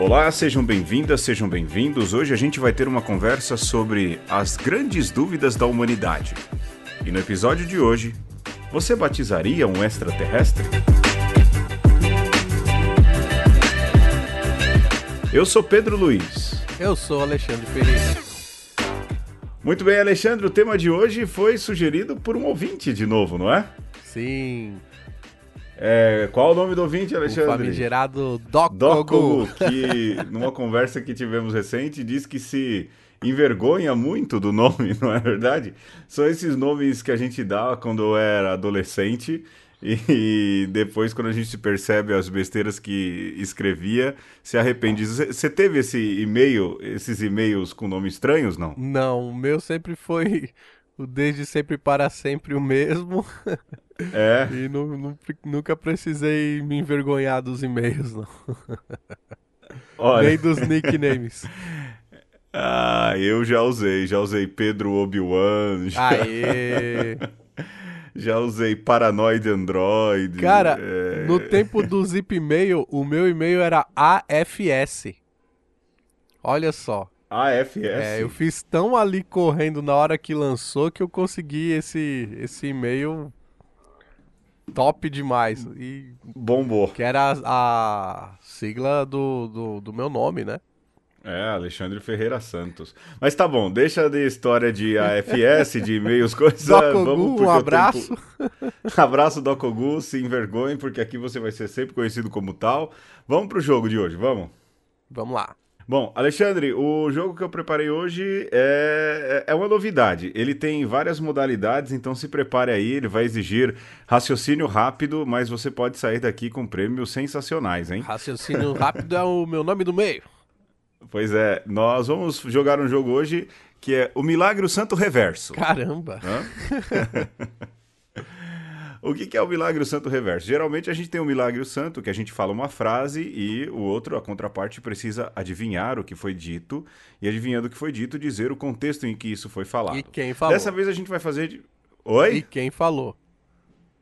Olá, sejam bem-vindas, sejam bem-vindos. Hoje a gente vai ter uma conversa sobre as grandes dúvidas da humanidade. E no episódio de hoje, você batizaria um extraterrestre? Eu sou Pedro Luiz. Eu sou Alexandre Pereira. Muito bem, Alexandre, o tema de hoje foi sugerido por um ouvinte de novo, não é? Sim. É, qual o nome do ouvinte, Alexandre? O famigerado Docogu. Docogu, que numa conversa que tivemos recente diz que se envergonha muito do nome, não é verdade? São esses nomes que a gente dá quando eu era adolescente e depois, quando a gente percebe as besteiras que escrevia, se arrepende. Você teve esse e-mail, esses e-mails com nomes estranhos, não? Não, o meu sempre foi o desde sempre para sempre o mesmo. É. e nunca precisei me envergonhar dos e-mails, não. Olha. Nem dos nicknames. Ah, eu já usei, já usei Pedro Obi-Wan. Já... Aê! já usei Paranoid Android. Cara, é... no tempo do Zip Mail, o meu e-mail era AFS. Olha só. AFS? É, eu fiz tão ali correndo na hora que lançou que eu consegui esse, esse e-mail top demais. E, Bombou. Que era a, a sigla do, do, do meu nome, né? É, Alexandre Ferreira Santos. Mas tá bom, deixa de história de AFS, de e-mails, coisas. Docogu, um abraço. Tempo... abraço, Docogu, se envergonhe, porque aqui você vai ser sempre conhecido como tal. Vamos pro jogo de hoje, vamos? Vamos lá. Bom, Alexandre, o jogo que eu preparei hoje é, é uma novidade. Ele tem várias modalidades, então se prepare aí. Ele vai exigir raciocínio rápido, mas você pode sair daqui com prêmios sensacionais, hein? Raciocínio rápido é o meu nome do meio. Pois é, nós vamos jogar um jogo hoje que é o Milagre o Santo Reverso. Caramba! o que, que é o Milagre Santo Reverso? Geralmente a gente tem o Milagre o Santo, que a gente fala uma frase e o outro, a contraparte, precisa adivinhar o que foi dito e adivinhando o que foi dito, dizer o contexto em que isso foi falado. E quem falou? Dessa vez a gente vai fazer... De... Oi? E quem falou?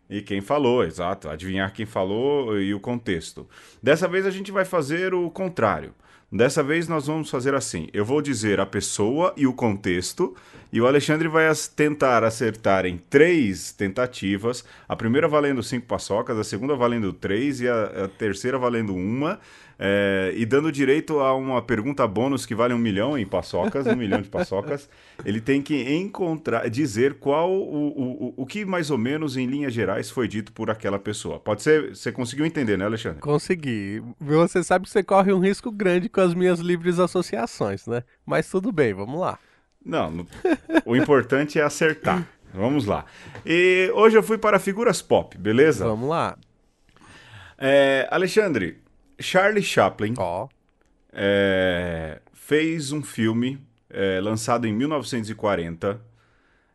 E quem falou, exato. Adivinhar quem falou e o contexto. Dessa vez a gente vai fazer o contrário. Dessa vez nós vamos fazer assim: eu vou dizer a pessoa e o contexto, e o Alexandre vai tentar acertar em três tentativas. A primeira valendo cinco paçocas, a segunda valendo três e a, a terceira valendo uma. É, e dando direito a uma pergunta bônus que vale um milhão em paçocas, um milhão de paçocas, ele tem que encontrar, dizer qual o, o, o que mais ou menos em linhas gerais foi dito por aquela pessoa. Pode ser, você conseguiu entender, né, Alexandre? Consegui. Você sabe que você corre um risco grande com as minhas livres associações, né? Mas tudo bem, vamos lá. Não, o importante é acertar. Vamos lá. E hoje eu fui para figuras pop, beleza? Vamos lá. É, Alexandre, Charlie Chaplin oh. é, fez um filme é, lançado em 1940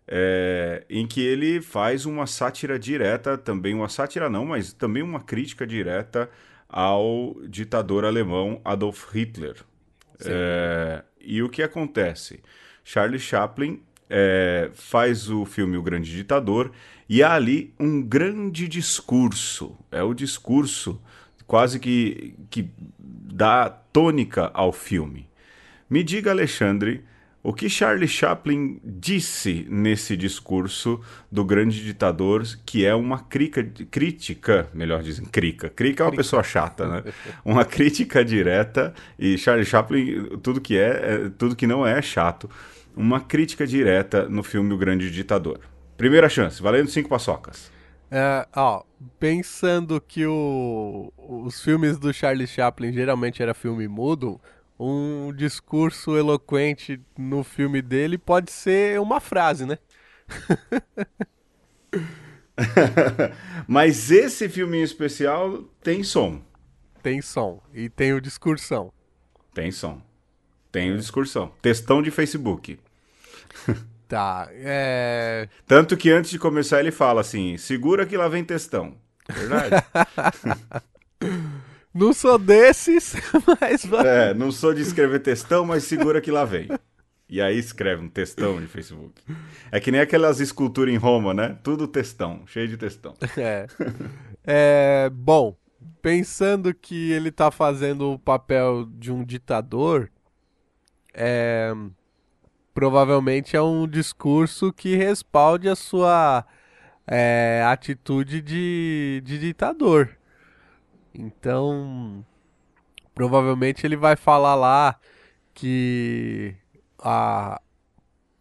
é, em que ele faz uma sátira direta, também uma sátira não, mas também uma crítica direta ao ditador alemão Adolf Hitler. É, e o que acontece? Charlie Chaplin é, faz o filme O Grande Ditador e há ali um grande discurso. É o discurso quase que, que dá tônica ao filme. Me diga, Alexandre, o que Charlie Chaplin disse nesse discurso do grande ditador, que é uma crica, crítica, melhor dizendo, crica. Crica é uma pessoa chata, né? Uma crítica direta, e Charlie Chaplin, tudo que é, é, tudo que não é, é chato. Uma crítica direta no filme O Grande Ditador. Primeira chance, valendo cinco paçocas. É, ó, pensando que o, os filmes do Charlie Chaplin geralmente era filme mudo, um discurso eloquente no filme dele pode ser uma frase, né? Mas esse filme em especial tem som. Tem som. E tem o discursão. Tem som. Tem o discursão. Textão de Facebook. Tá, é. Tanto que antes de começar ele fala assim: segura que lá vem textão. Verdade? não sou desses, mas. É, não sou de escrever textão, mas segura que lá vem. E aí escreve um textão de Facebook. É que nem aquelas esculturas em Roma, né? Tudo textão, cheio de textão. É. é bom, pensando que ele tá fazendo o papel de um ditador, é, provavelmente é um discurso que respalde a sua é, atitude de, de ditador. Então, provavelmente ele vai falar lá que a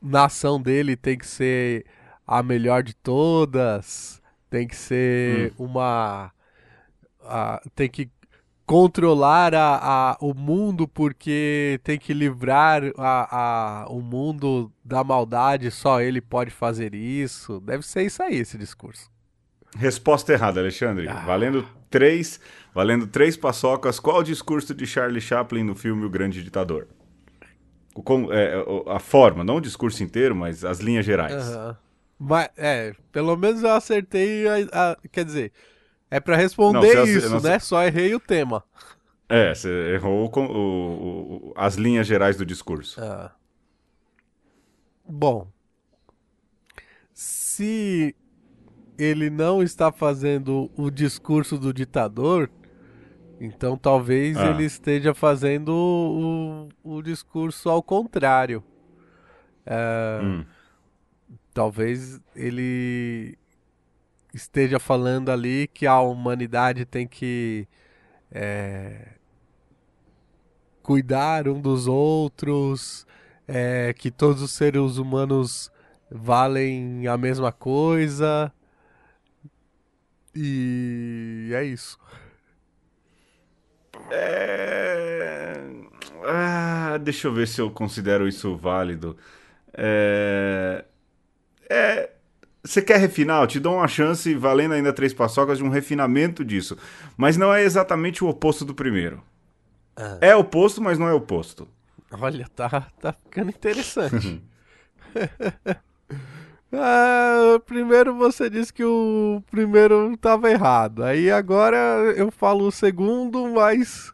nação dele tem que ser a melhor de todas, tem que ser hum. uma. A, tem que controlar a, a, o mundo porque tem que livrar a, a, o mundo da maldade, só ele pode fazer isso. Deve ser isso aí, esse discurso. Resposta errada, Alexandre. Ah. Valendo três, valendo três paçocas. Qual o discurso de Charlie Chaplin no filme O Grande Ditador? Com, é, a forma, não o discurso inteiro, mas as linhas gerais. Uhum. Mas, é, pelo menos eu acertei, a, a, quer dizer, é para responder não, isso, não, né? Só errei o tema. É, você errou com, o, o, as linhas gerais do discurso. Ah. Bom, se ele não está fazendo o discurso do ditador, então talvez ah. ele esteja fazendo o, o, discurso ao contrário. É, hum. Talvez ele esteja falando ali que a humanidade tem que é, cuidar um dos outros, é, que todos os seres humanos valem a mesma coisa. E é isso. É... Ah, deixa eu ver se eu considero isso válido. É... é... Você quer refinar? Eu te dou uma chance, valendo ainda três paçocas, de um refinamento disso. Mas não é exatamente o oposto do primeiro. Ah. É oposto, mas não é oposto. Olha, tá, tá ficando interessante. Ah, primeiro você disse que o primeiro estava errado. Aí agora eu falo o segundo, mas.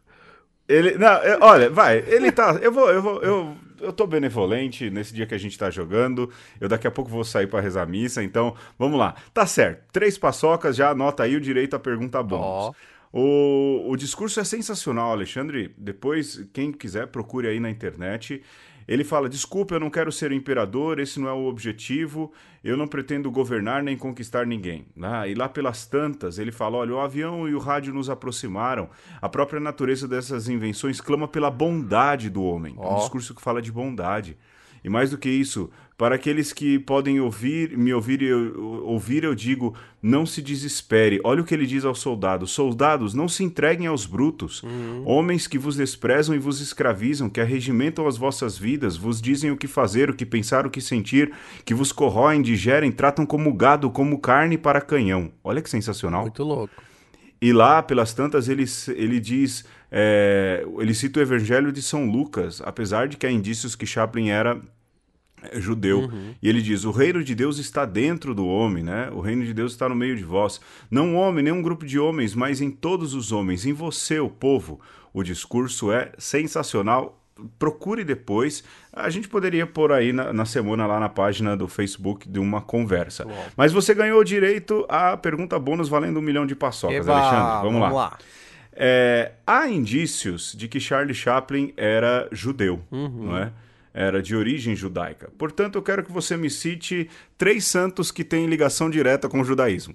Ele. Não, eu, olha, vai, ele tá. Eu vou, eu vou. Eu, eu tô benevolente nesse dia que a gente tá jogando. Eu daqui a pouco vou sair para rezar missa, então vamos lá. Tá certo. Três paçocas, já anota aí o direito à pergunta bônus. Oh. O, o discurso é sensacional, Alexandre. Depois, quem quiser, procure aí na internet. Ele fala: desculpa, eu não quero ser o imperador, esse não é o objetivo, eu não pretendo governar nem conquistar ninguém. Ah, e lá pelas tantas, ele fala: olha, o avião e o rádio nos aproximaram, a própria natureza dessas invenções clama pela bondade do homem. Oh. É um discurso que fala de bondade. E mais do que isso, para aqueles que podem ouvir, me ouvir e ouvir, eu digo: não se desespere. Olha o que ele diz aos soldados: Soldados, não se entreguem aos brutos. Uhum. Homens que vos desprezam e vos escravizam, que arregimentam as vossas vidas, vos dizem o que fazer, o que pensar, o que sentir, que vos corroem, digerem, tratam como gado, como carne para canhão. Olha que sensacional. Muito louco. E lá, pelas tantas, ele, ele diz. É, ele cita o Evangelho de São Lucas, apesar de que há indícios que Chaplin era judeu. Uhum. E ele diz: O reino de Deus está dentro do homem, né? O reino de Deus está no meio de vós. Não um homem, nem um grupo de homens, mas em todos os homens, em você, o povo. O discurso é sensacional. Procure depois. A gente poderia pôr aí na, na semana lá na página do Facebook de uma conversa. Uou. Mas você ganhou o direito à pergunta bônus valendo um milhão de paçocas, Eba, Alexandre. Vamos, vamos lá. lá. É, há indícios de que Charlie Chaplin era judeu, uhum. não é? Era de origem judaica. Portanto, eu quero que você me cite três santos que têm ligação direta com o judaísmo.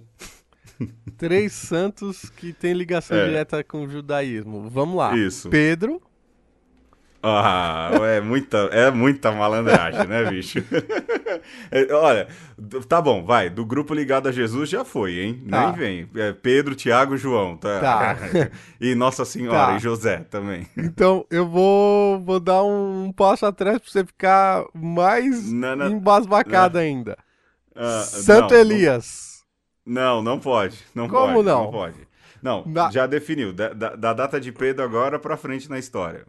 Três santos que têm ligação é. direta com o judaísmo. Vamos lá. Isso. Pedro. Ah, é muita, é muita malandragem, né, bicho? É, olha, tá bom, vai. Do grupo ligado a Jesus já foi, hein? Tá. Nem vem. É Pedro, Tiago, João, tá? tá. e Nossa Senhora tá. e José também. Então, eu vou, vou dar um passo atrás pra você ficar mais não, não, embasbacado não. ainda. Uh, Santo Elias. Não, não pode. Não Como pode, não? Não pode. Não, já definiu. Da, da, da data de Pedro agora pra frente na história.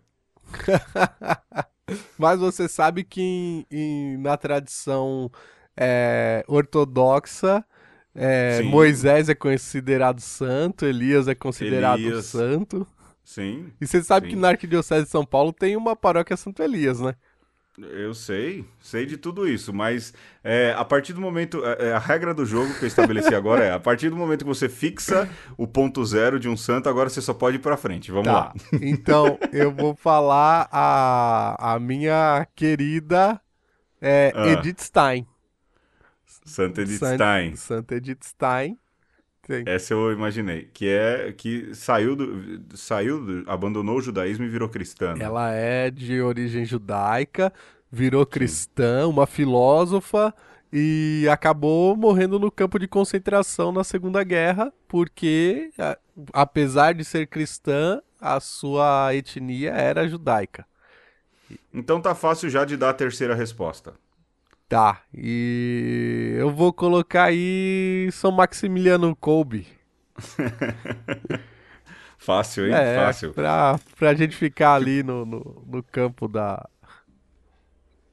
Mas você sabe que em, em, na tradição é, ortodoxa, é, Moisés é considerado santo, Elias é considerado Elias. santo. Sim. E você sabe sim. que na Arquidiocese de São Paulo tem uma paróquia Santo Elias, né? Eu sei, sei de tudo isso, mas é, a partir do momento. É, é a regra do jogo que eu estabeleci agora é: a partir do momento que você fixa o ponto zero de um santo, agora você só pode ir pra frente. Vamos tá. lá. Então, eu vou falar a, a minha querida é, ah. Edith Stein. Santa Edith Stein. Santa Edith Stein. Sim. Essa eu imaginei. Que é que saiu do, saiu do, abandonou o judaísmo e virou cristã. Né? Ela é de origem judaica, virou cristã, uma filósofa e acabou morrendo no campo de concentração na Segunda Guerra, porque apesar de ser cristã, a sua etnia era judaica. Então tá fácil já de dar a terceira resposta. Tá, e eu vou colocar aí São Maximiliano Kolbe. Fácil, hein? É, Fácil. Pra, pra gente ficar ali no, no, no campo da,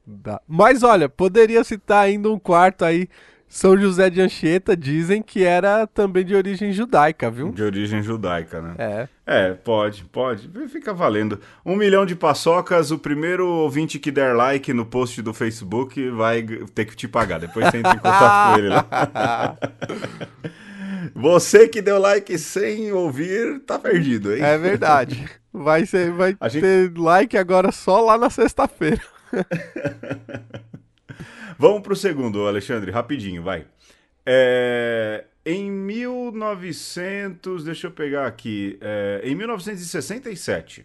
da. Mas olha, poderia citar ainda um quarto aí são José de Anchieta dizem que era também de origem judaica, viu? De origem judaica, né? É. É, pode, pode. Fica valendo. Um milhão de paçocas, o primeiro ouvinte que der like no post do Facebook vai ter que te pagar. Depois você entra em contato com ele lá. Você que deu like sem ouvir, tá perdido, hein? É verdade. Vai, ser, vai ter like agora só lá na sexta-feira. Vamos para o segundo, Alexandre, rapidinho, vai. É, em 1900, deixa eu pegar aqui, é, em 1967,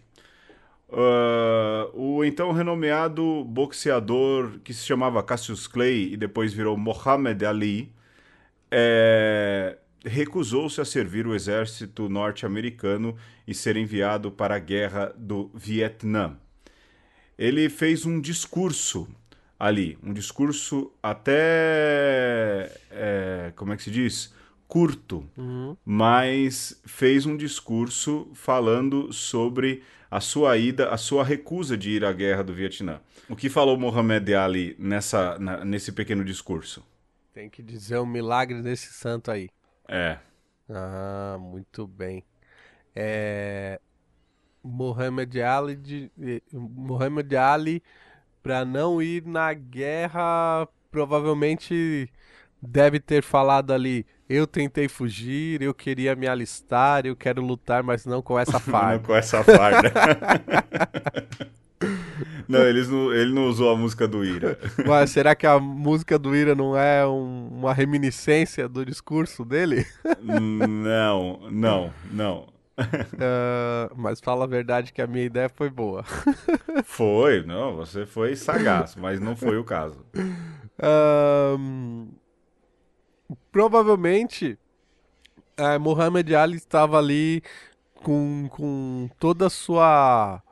uh, o então renomeado boxeador que se chamava Cassius Clay e depois virou Muhammad Ali, é, recusou-se a servir o exército norte-americano e ser enviado para a guerra do Vietnã. Ele fez um discurso ali. Um discurso até. É, como é que se diz? Curto, uhum. mas fez um discurso falando sobre a sua ida, a sua recusa de ir à guerra do Vietnã. O que falou Mohamed Ali nessa, na, nesse pequeno discurso? Tem que dizer o um milagre desse santo aí. É. Ah, muito bem. É... Muhammad Ali, de... Muhammad Ali para não ir na guerra, provavelmente deve ter falado ali: eu tentei fugir, eu queria me alistar, eu quero lutar, mas não com essa farda. não com essa farda. não, eles não, ele não usou a música do Ira. Mas será que a música do Ira não é um, uma reminiscência do discurso dele? não, não, não uh, mas fala a verdade que a minha ideia foi boa. foi, não, você foi sagaz, mas não foi o caso. Uh, provavelmente, uh, Muhammad Ali estava ali com, com toda a sua.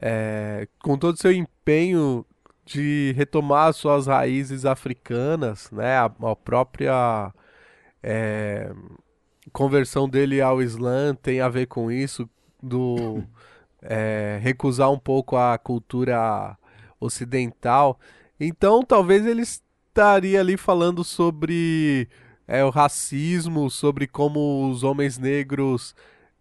É, com todo o seu empenho de retomar suas raízes africanas, né? A, a própria. É, conversão dele ao Islã tem a ver com isso, do é, recusar um pouco a cultura ocidental. Então, talvez ele estaria ali falando sobre é, o racismo, sobre como os homens negros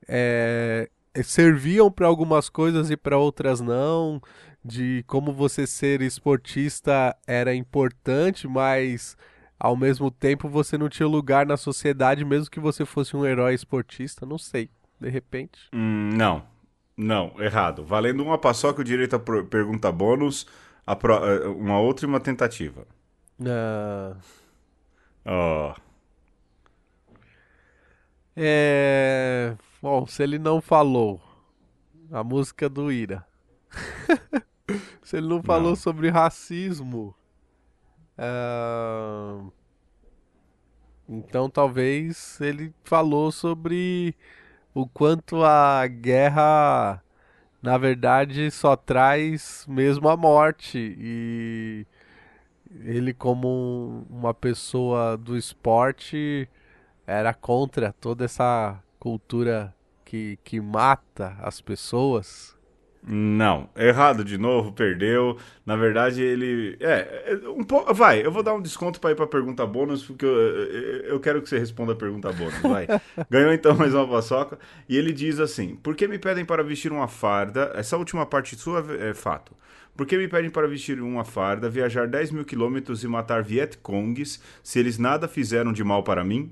é, serviam para algumas coisas e para outras não, de como você ser esportista era importante, mas ao mesmo tempo você não tinha lugar na sociedade, mesmo que você fosse um herói esportista, não sei, de repente. Hum, não, não, errado. Valendo uma paçoca, o direito a pergunta bônus, a pro... Eh, uma outra e uma tentativa. Ah. Oh. É. Bom, se ele não falou a música do Ira. se ele não falou não. sobre racismo. Uh... Então talvez ele falou sobre o quanto a guerra, na verdade, só traz mesmo a morte. E ele, como uma pessoa do esporte, era contra toda essa cultura que, que mata as pessoas. Não, errado de novo, perdeu. Na verdade, ele. É, é um pouco. Vai, eu vou dar um desconto para ir para pergunta bônus, porque eu, eu quero que você responda a pergunta bônus. Vai. Ganhou então mais uma paçoca. E ele diz assim: Por que me pedem para vestir uma farda? Essa última parte sua é fato. Por que me pedem para vestir uma farda, viajar 10 mil quilômetros e matar Vietcongs se eles nada fizeram de mal para mim?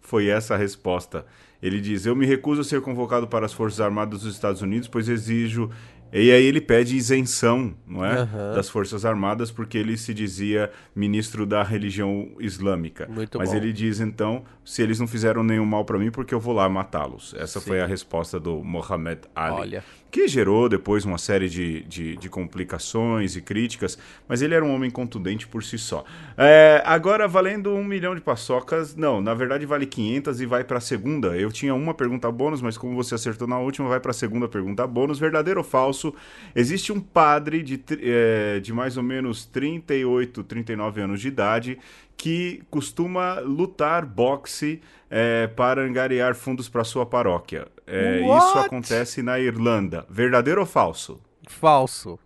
Foi essa a resposta. Ele diz: Eu me recuso a ser convocado para as Forças Armadas dos Estados Unidos, pois exijo e aí ele pede isenção, não é, uhum. das Forças Armadas, porque ele se dizia ministro da religião islâmica. Muito Mas bom. ele diz então, se eles não fizeram nenhum mal para mim, porque eu vou lá matá-los. Essa Sim. foi a resposta do Mohammed Ali. Olha que gerou depois uma série de, de, de, complicações e críticas, mas ele era um homem contundente por si só. É, agora, valendo um milhão de paçocas, não, na verdade vale 500 e vai para a segunda. Eu tinha uma pergunta bônus, mas como você acertou na última, vai para a segunda pergunta bônus. Verdadeiro ou falso? Existe um padre de, é, de mais ou menos 38, 39 anos de idade que costuma lutar boxe é, para angariar fundos para sua paróquia. É, isso acontece na Irlanda. Verdadeiro ou falso? Falso.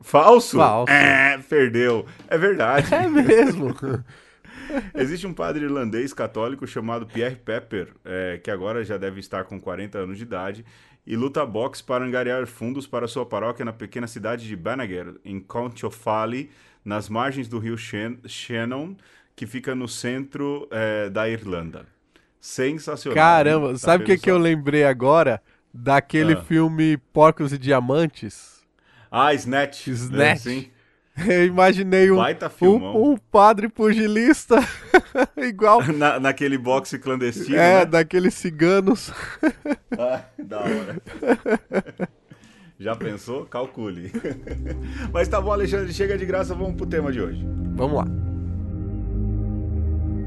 Falso? Falso. É, perdeu. É verdade. É mesmo. Existe um padre irlandês católico chamado Pierre Pepper, é, que agora já deve estar com 40 anos de idade, e luta boxe para angariar fundos para sua paróquia na pequena cidade de Banagher, em County Offaly, nas margens do rio Shannon, que fica no centro é, da Irlanda. Sensacional. Caramba, tá sabe o que, que eu lembrei agora? Daquele ah. filme Porcos e Diamantes. Ah, Snatch. Snatch. Sim. Eu imaginei um, um, um, padre pugilista igual. Na, naquele boxe clandestino. É, né? daqueles ciganos. Ah, da hora. Já pensou? Calcule. Mas tá bom, Alexandre, chega de graça, vamos pro tema de hoje. Vamos lá.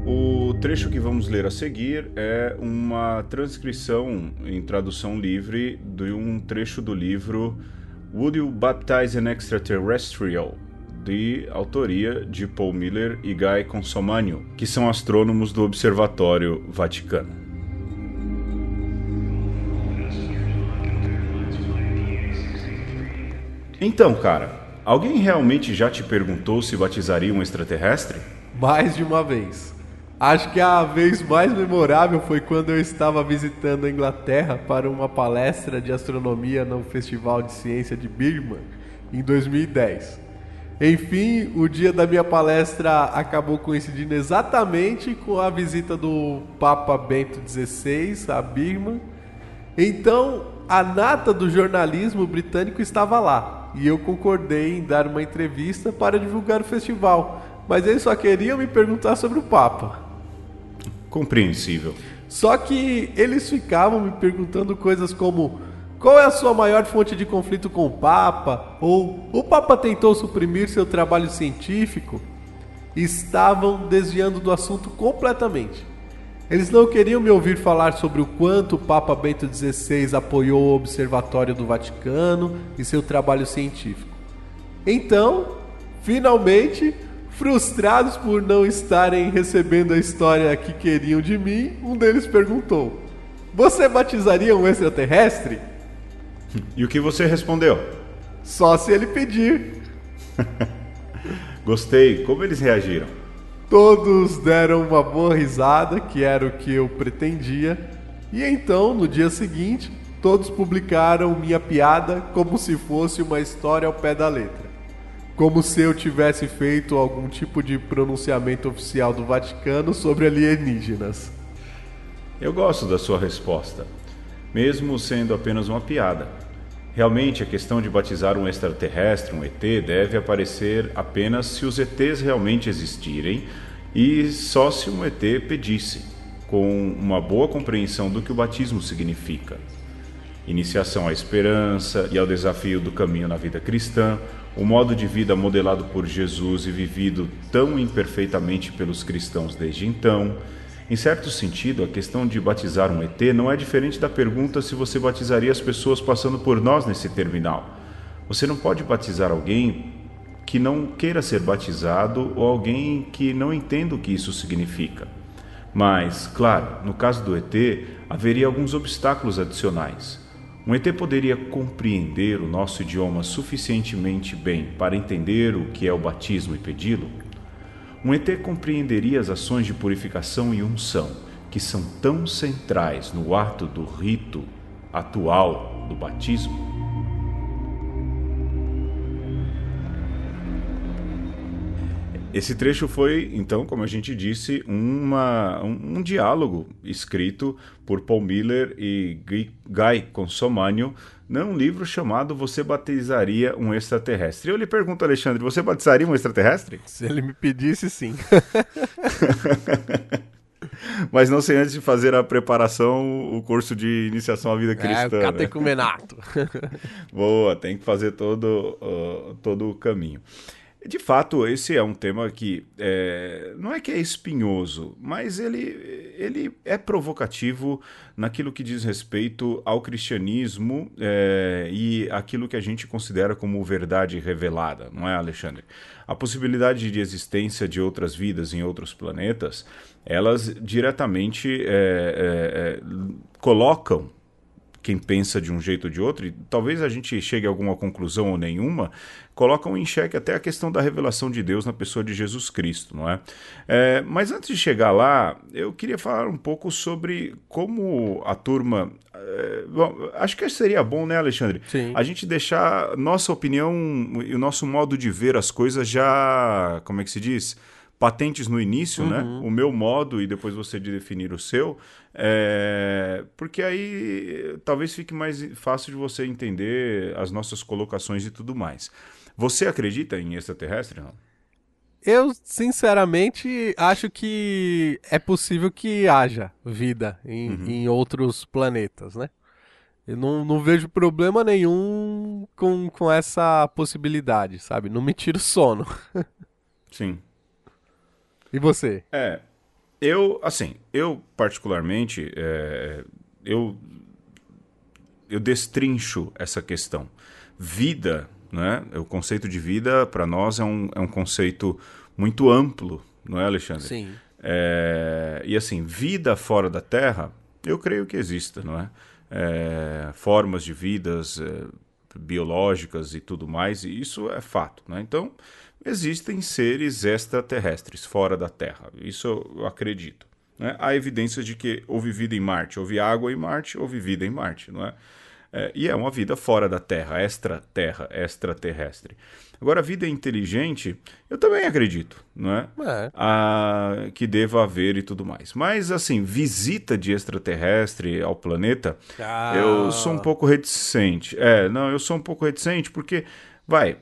O trecho que vamos ler a seguir é uma transcrição em tradução livre de um trecho do livro Would You Baptize an Extraterrestrial? de autoria de Paul Miller e Guy Consomanio, que são astrônomos do Observatório Vaticano. Então, cara, alguém realmente já te perguntou se batizaria um extraterrestre? Mais de uma vez. Acho que a vez mais memorável foi quando eu estava visitando a Inglaterra para uma palestra de astronomia no Festival de Ciência de Birmingham em 2010. Enfim, o dia da minha palestra acabou coincidindo exatamente com a visita do Papa Bento XVI a Birmingham. Então, a nata do jornalismo britânico estava lá e eu concordei em dar uma entrevista para divulgar o festival, mas eles só queriam me perguntar sobre o Papa. Compreensível. Só que eles ficavam me perguntando coisas como: qual é a sua maior fonte de conflito com o Papa? Ou o Papa tentou suprimir seu trabalho científico? Estavam desviando do assunto completamente. Eles não queriam me ouvir falar sobre o quanto o Papa Bento XVI apoiou o Observatório do Vaticano e seu trabalho científico. Então, finalmente, Frustrados por não estarem recebendo a história que queriam de mim, um deles perguntou: Você batizaria um extraterrestre? E o que você respondeu? Só se ele pedir. Gostei. Como eles reagiram? Todos deram uma boa risada, que era o que eu pretendia. E então, no dia seguinte, todos publicaram minha piada como se fosse uma história ao pé da letra como se eu tivesse feito algum tipo de pronunciamento oficial do Vaticano sobre alienígenas. Eu gosto da sua resposta, mesmo sendo apenas uma piada. Realmente, a questão de batizar um extraterrestre, um ET, deve aparecer apenas se os ETs realmente existirem e só se um ET pedisse, com uma boa compreensão do que o batismo significa. Iniciação à esperança e ao desafio do caminho na vida cristã, o modo de vida modelado por Jesus e vivido tão imperfeitamente pelos cristãos desde então. Em certo sentido, a questão de batizar um ET não é diferente da pergunta se você batizaria as pessoas passando por nós nesse terminal. Você não pode batizar alguém que não queira ser batizado ou alguém que não entenda o que isso significa. Mas, claro, no caso do ET, haveria alguns obstáculos adicionais. Um ET poderia compreender o nosso idioma suficientemente bem para entender o que é o batismo e pedi-lo? Um ET compreenderia as ações de purificação e unção que são tão centrais no ato do rito atual do batismo? Esse trecho foi, então, como a gente disse, uma, um, um diálogo escrito por Paul Miller e Guy Consomanio num livro chamado Você Batizaria um Extraterrestre. Eu lhe pergunto, Alexandre, você batizaria um extraterrestre? Se ele me pedisse, sim. Mas não sei antes de fazer a preparação, o curso de iniciação à vida é, cristã. É, catecumenato. Né? Boa, tem que fazer todo, uh, todo o caminho. De fato, esse é um tema que é, não é que é espinhoso, mas ele, ele é provocativo naquilo que diz respeito ao cristianismo é, e aquilo que a gente considera como verdade revelada, não é, Alexandre? A possibilidade de existência de outras vidas em outros planetas, elas diretamente é, é, é colocam quem pensa de um jeito ou de outro, e talvez a gente chegue a alguma conclusão ou nenhuma, colocam em xeque até a questão da revelação de Deus na pessoa de Jesus Cristo, não é? é mas antes de chegar lá, eu queria falar um pouco sobre como a turma. É, bom, acho que seria bom, né, Alexandre? Sim. A gente deixar nossa opinião e o nosso modo de ver as coisas já. Como é que se diz? patentes no início, né? uhum. né? O meu modo e depois você de definir o seu, é... porque aí talvez fique mais fácil de você entender as nossas colocações e tudo mais. Você acredita em extraterrestre, não? Eu, sinceramente, acho que é possível que haja vida em, uhum. em outros planetas, né? Eu não, não vejo problema nenhum com, com essa possibilidade, sabe? Não me tira o sono. Sim. E você? É, eu, assim, eu particularmente, é, eu, eu destrincho essa questão. Vida, né? O conceito de vida, para nós, é um, é um conceito muito amplo, não é, Alexandre? Sim. É, e assim, vida fora da Terra, eu creio que exista, não é? é formas de vidas é, biológicas e tudo mais, e isso é fato, né? Então, existem seres extraterrestres fora da Terra. Isso eu acredito. Né? Há evidências de que houve vida em Marte, houve água em Marte, houve vida em Marte, não é? É e é uma vida fora da Terra, extra-terra, extraterrestre. Agora, a vida inteligente, eu também acredito, não é? é. A, que deva haver e tudo mais. Mas, assim, visita de extraterrestre ao planeta, ah. eu sou um pouco reticente. É, não, eu sou um pouco reticente porque, vai,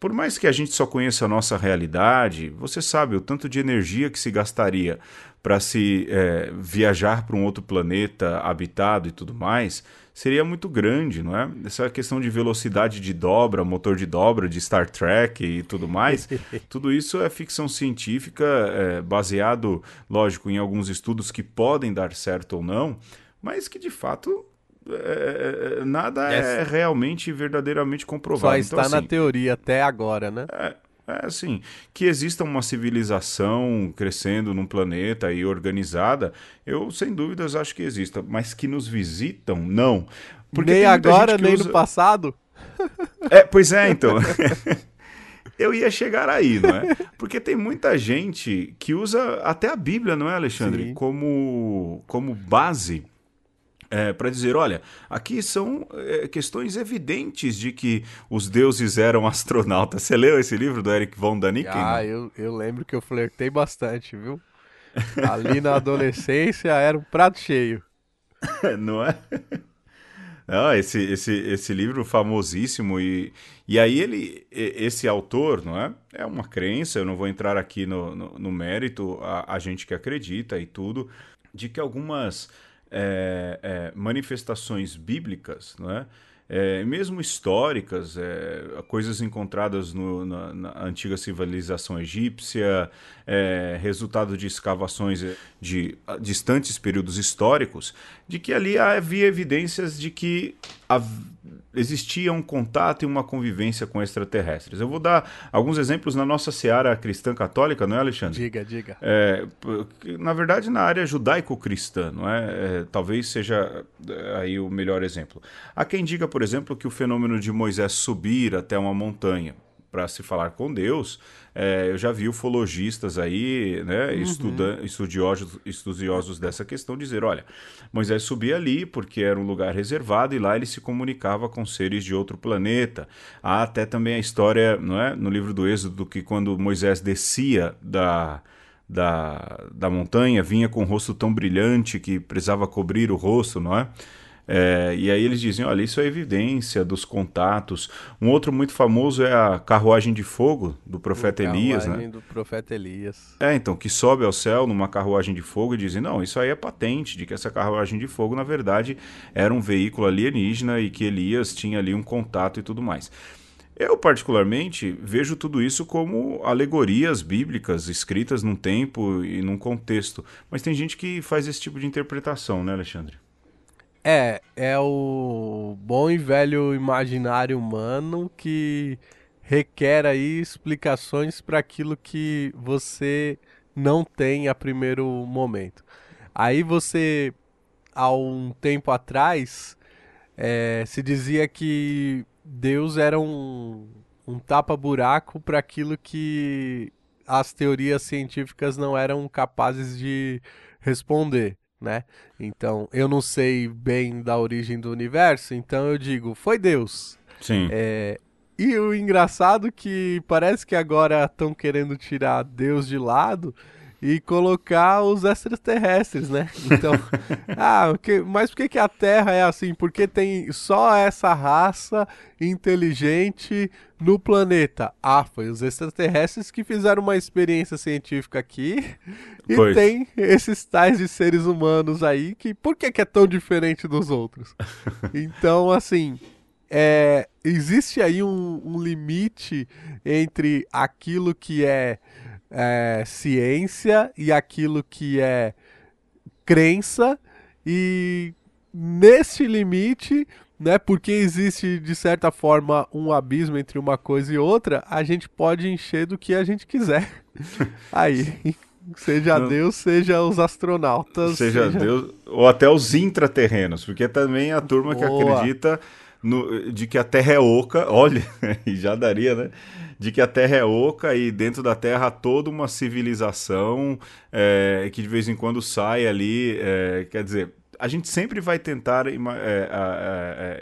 por mais que a gente só conheça a nossa realidade, você sabe o tanto de energia que se gastaria para se é, viajar para um outro planeta habitado e tudo mais, seria muito grande, não é? Essa questão de velocidade de dobra, motor de dobra de Star Trek e tudo mais, tudo isso é ficção científica é, baseado, lógico, em alguns estudos que podem dar certo ou não, mas que de fato é, é, nada é, é realmente verdadeiramente comprovado. Só está então, assim, na teoria até agora, né? É, é assim, que exista uma civilização crescendo num planeta e organizada, eu sem dúvidas acho que exista, mas que nos visitam, não. Porque nem agora, nem usa... no passado? É, pois é, então. eu ia chegar aí, não é? Porque tem muita gente que usa até a Bíblia, não é, Alexandre? Como, como base é, para dizer, olha, aqui são é, questões evidentes de que os deuses eram astronautas. Você leu esse livro do Eric von Daniken? Ah, eu, eu lembro que eu flertei bastante, viu? Ali na adolescência era um prato cheio. Não é? Não, esse, esse, esse livro famosíssimo e, e aí ele, esse autor, não é? É uma crença, eu não vou entrar aqui no, no, no mérito, a, a gente que acredita e tudo, de que algumas é, é, manifestações bíblicas, não é? É, mesmo históricas, é, coisas encontradas no, na, na, antiga civilização egípcia, é, resultado de escavações de distantes períodos históricos, de que ali havia evidências de que existia um contato e uma convivência com extraterrestres. Eu vou dar alguns exemplos na nossa seara cristã católica, não é, Alexandre? Diga, diga. É, na verdade, na área judaico-cristã, não é? é? Talvez seja é, aí o melhor exemplo. Há quem diga, por exemplo, que o fenômeno de Moisés subir até uma montanha para se falar com Deus, é, eu já vi ufologistas aí, né, uhum. estuda, estudiosos, estudiosos dessa questão, dizer: olha, Moisés subia ali porque era um lugar reservado e lá ele se comunicava com seres de outro planeta. Há até também a história não é, no livro do Êxodo que quando Moisés descia da. Da, da montanha vinha com um rosto tão brilhante que precisava cobrir o rosto, não é? É, e aí eles dizem: olha, isso é evidência dos contatos. Um outro muito famoso é a carruagem de fogo do profeta a Elias, né? do profeta Elias. É, então, que sobe ao céu numa carruagem de fogo e dizem: não, isso aí é patente de que essa carruagem de fogo, na verdade, era um veículo alienígena e que Elias tinha ali um contato e tudo mais. Eu, particularmente, vejo tudo isso como alegorias bíblicas escritas num tempo e num contexto. Mas tem gente que faz esse tipo de interpretação, né, Alexandre? É, é o bom e velho imaginário humano que requer aí explicações para aquilo que você não tem a primeiro momento. Aí você, há um tempo atrás, é, se dizia que Deus era um, um tapa-buraco para aquilo que as teorias científicas não eram capazes de responder né? Então, eu não sei bem da origem do universo, então eu digo, foi Deus. Sim. É, e o engraçado é que parece que agora estão querendo tirar Deus de lado e colocar os extraterrestres, né? Então, ah, que, mas por que, que a Terra é assim? Porque tem só essa raça inteligente no planeta. Ah, foi os extraterrestres que fizeram uma experiência científica aqui e pois. tem esses tais de seres humanos aí que por que, que é tão diferente dos outros? Então, assim, é, existe aí um, um limite entre aquilo que é é, ciência e aquilo que é crença e nesse limite, né, porque existe de certa forma um abismo entre uma coisa e outra, a gente pode encher do que a gente quiser. Aí, seja Não. Deus, seja os astronautas, seja, seja, Deus ou até os intraterrenos, porque também a turma Boa. que acredita no, de que a Terra é oca, olha, e já daria, né? De que a Terra é oca e dentro da Terra há toda uma civilização é, que de vez em quando sai ali. É, quer dizer, a gente sempre vai tentar é, é,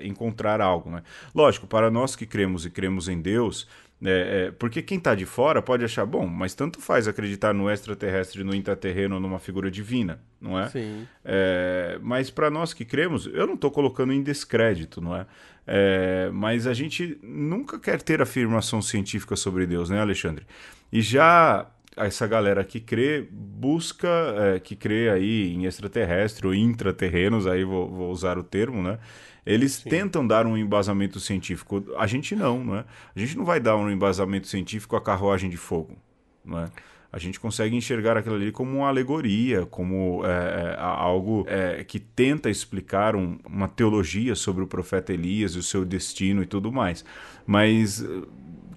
é, encontrar algo. Né? Lógico, para nós que cremos e cremos em Deus. É, é, porque quem está de fora pode achar, bom, mas tanto faz acreditar no extraterrestre, no intraterreno, numa figura divina, não é? Sim. É, mas para nós que cremos, eu não estou colocando em descrédito, não é? É, mas a gente nunca quer ter afirmação científica sobre Deus, né, Alexandre? E já essa galera que crê busca, é, que crê aí em extraterrestre ou intraterrenos, aí vou, vou usar o termo, né? Eles Sim. tentam dar um embasamento científico. A gente não, não é? A gente não vai dar um embasamento científico à carruagem de fogo, não é? a gente consegue enxergar aquilo ali como uma alegoria, como é, é algo é, que tenta explicar um, uma teologia sobre o profeta Elias e o seu destino e tudo mais. Mas eh,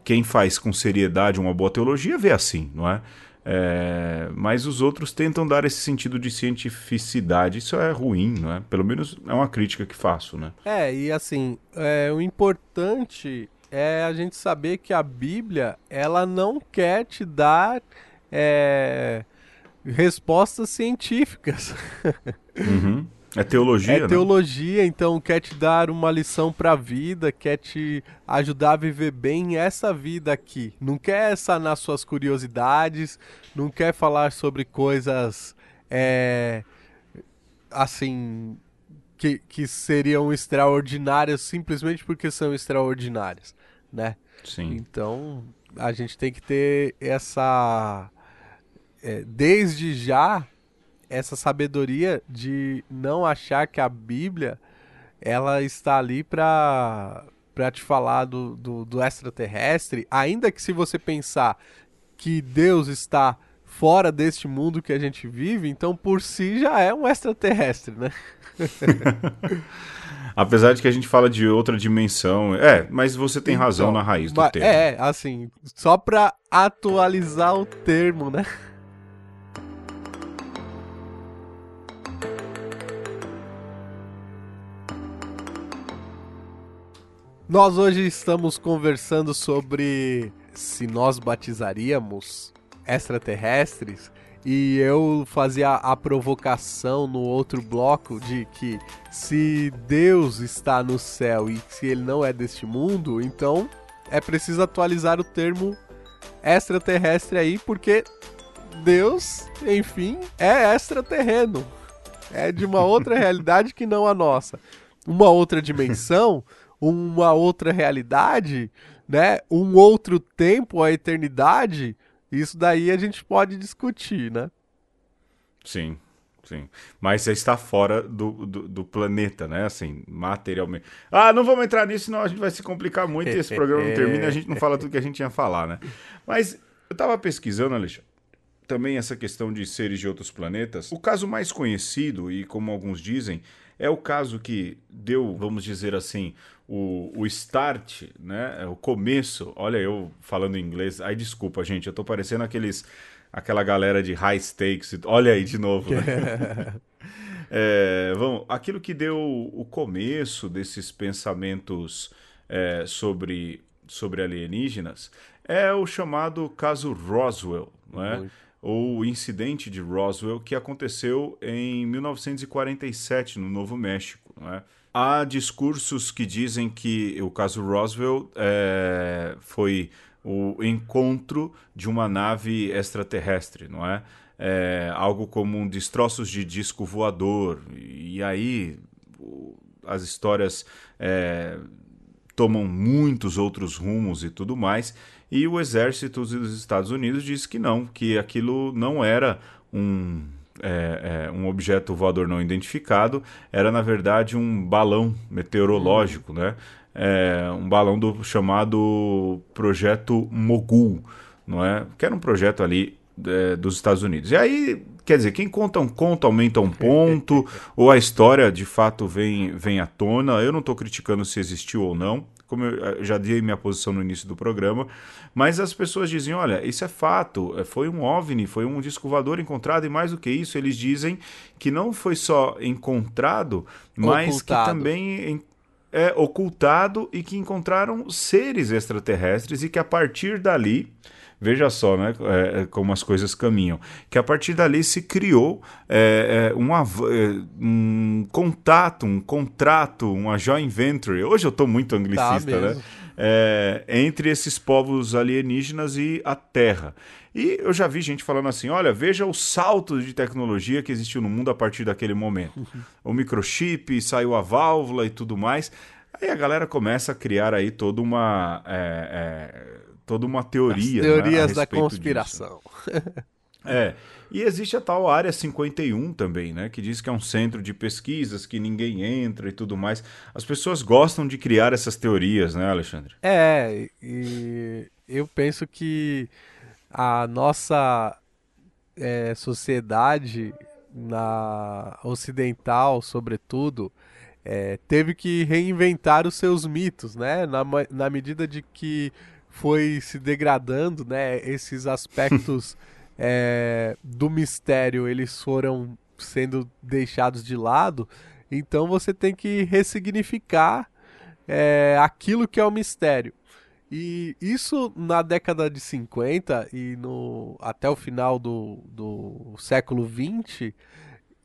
quem faz com seriedade uma boa teologia vê assim, não é? É, mas os outros tentam dar esse sentido de cientificidade. Isso é ruim, não é? Pelo menos é uma crítica que faço, né? É, e assim, é, o importante é a gente saber que a Bíblia, ela não quer te dar é, respostas científicas. Uhum. É teologia, É né? teologia, então quer te dar uma lição para a vida, quer te ajudar a viver bem essa vida aqui. Não quer sanar suas curiosidades, não quer falar sobre coisas é, assim que, que seriam extraordinárias simplesmente porque são extraordinárias, né? Sim. Então a gente tem que ter essa é, desde já essa sabedoria de não achar que a Bíblia ela está ali para para te falar do, do, do, extraterrestre, ainda que se você pensar que Deus está fora deste mundo que a gente vive, então por si já é um extraterrestre, né? Apesar de que a gente fala de outra dimensão. É, mas você tem razão Então, na raiz do termo. É, assim, só pra atualizar o termo, né? Nós hoje estamos conversando sobre se nós batizaríamos extraterrestres e eu fazia a provocação no outro bloco de que se Deus está no céu e se ele não é deste mundo, então é preciso atualizar o termo extraterrestre aí, porque Deus, enfim, é extraterreno. É de uma outra realidade que não a nossa. Uma outra dimensão, uma outra realidade, né? Um outro tempo, a eternidade. Isso daí a gente pode discutir, né? Sim, sim. Mas você está fora do, do, do planeta, né? Assim, materialmente. Ah, não vamos entrar nisso, senão a gente vai se complicar muito e esse programa não termina e a gente não fala tudo que a gente tinha a falar, né? Mas eu tava pesquisando, Alexandre, também essa questão de seres de outros planetas. O caso mais conhecido, e como alguns dizem, é o caso que deu, vamos dizer assim, o, o start, né? O começo. Olha, eu falando em inglês. Ai, desculpa, gente, eu tô parecendo aqueles. Aquela galera de high stakes. Olha aí de novo. Né? É, vamos, aquilo que deu o começo desses pensamentos é, sobre, sobre alienígenas é o chamado caso Roswell, é? Muito. ou o incidente de Roswell que aconteceu em 1947 no Novo México. É? Há discursos que dizem que o caso Roswell é, foi o encontro de uma nave extraterrestre, não é? É, algo como um destroços de disco voador. E aí as histórias é, tomam muitos outros rumos e tudo mais. E o exército dos Estados Unidos diz que não, que aquilo não era um, é, é, um objeto voador não identificado, era na verdade um balão meteorológico, né? É, um balão do chamado Projeto Mogul, não é? Que era um projeto ali é, dos Estados Unidos. E aí, quer dizer, quem conta um conto aumenta um ponto, ou a história de fato vem, vem à tona. Eu não estou criticando se existiu ou não, como eu eh, já dei minha posição no início do programa, mas as pessoas dizem: olha, isso é fato, eh, foi um OVNI, foi um disco voador encontrado, e mais do que isso, eles dizem que não foi só encontrado, mas Ocultado. que também. é ocultado e que encontraram seres extraterrestres e que a partir dali Veja só, né, é, é, como as coisas caminham. Que a partir dali se criou é, é, um, é, um contato, um contrato, uma joint venture. Hoje eu estou muito anglicista, né? mesmo. É, entre esses povos alienígenas e a Terra. E eu já vi gente falando assim: olha, veja o salto de tecnologia que existiu no mundo a partir daquele momento. o microchip, saiu a válvula e tudo mais. Aí a galera começa a criar aí toda uma. é, é, toda uma teoria. As né, a teorias da respeito disso. conspiração. É. E existe a tal Área 51 também, né? Que diz que é um centro de pesquisas, que ninguém entra e tudo mais. As pessoas gostam de criar essas teorias, né, Alexandre? É, e eu penso que a nossa é, sociedade na ocidental, sobretudo, é, teve que reinventar os seus mitos, né? Na, na medida de que foi se degradando, né? Esses aspectos é, do mistério, eles foram sendo deixados de lado. Então você tem que ressignificar é, aquilo que é o mistério. E isso na década de 50 e no, até o final do, do século 20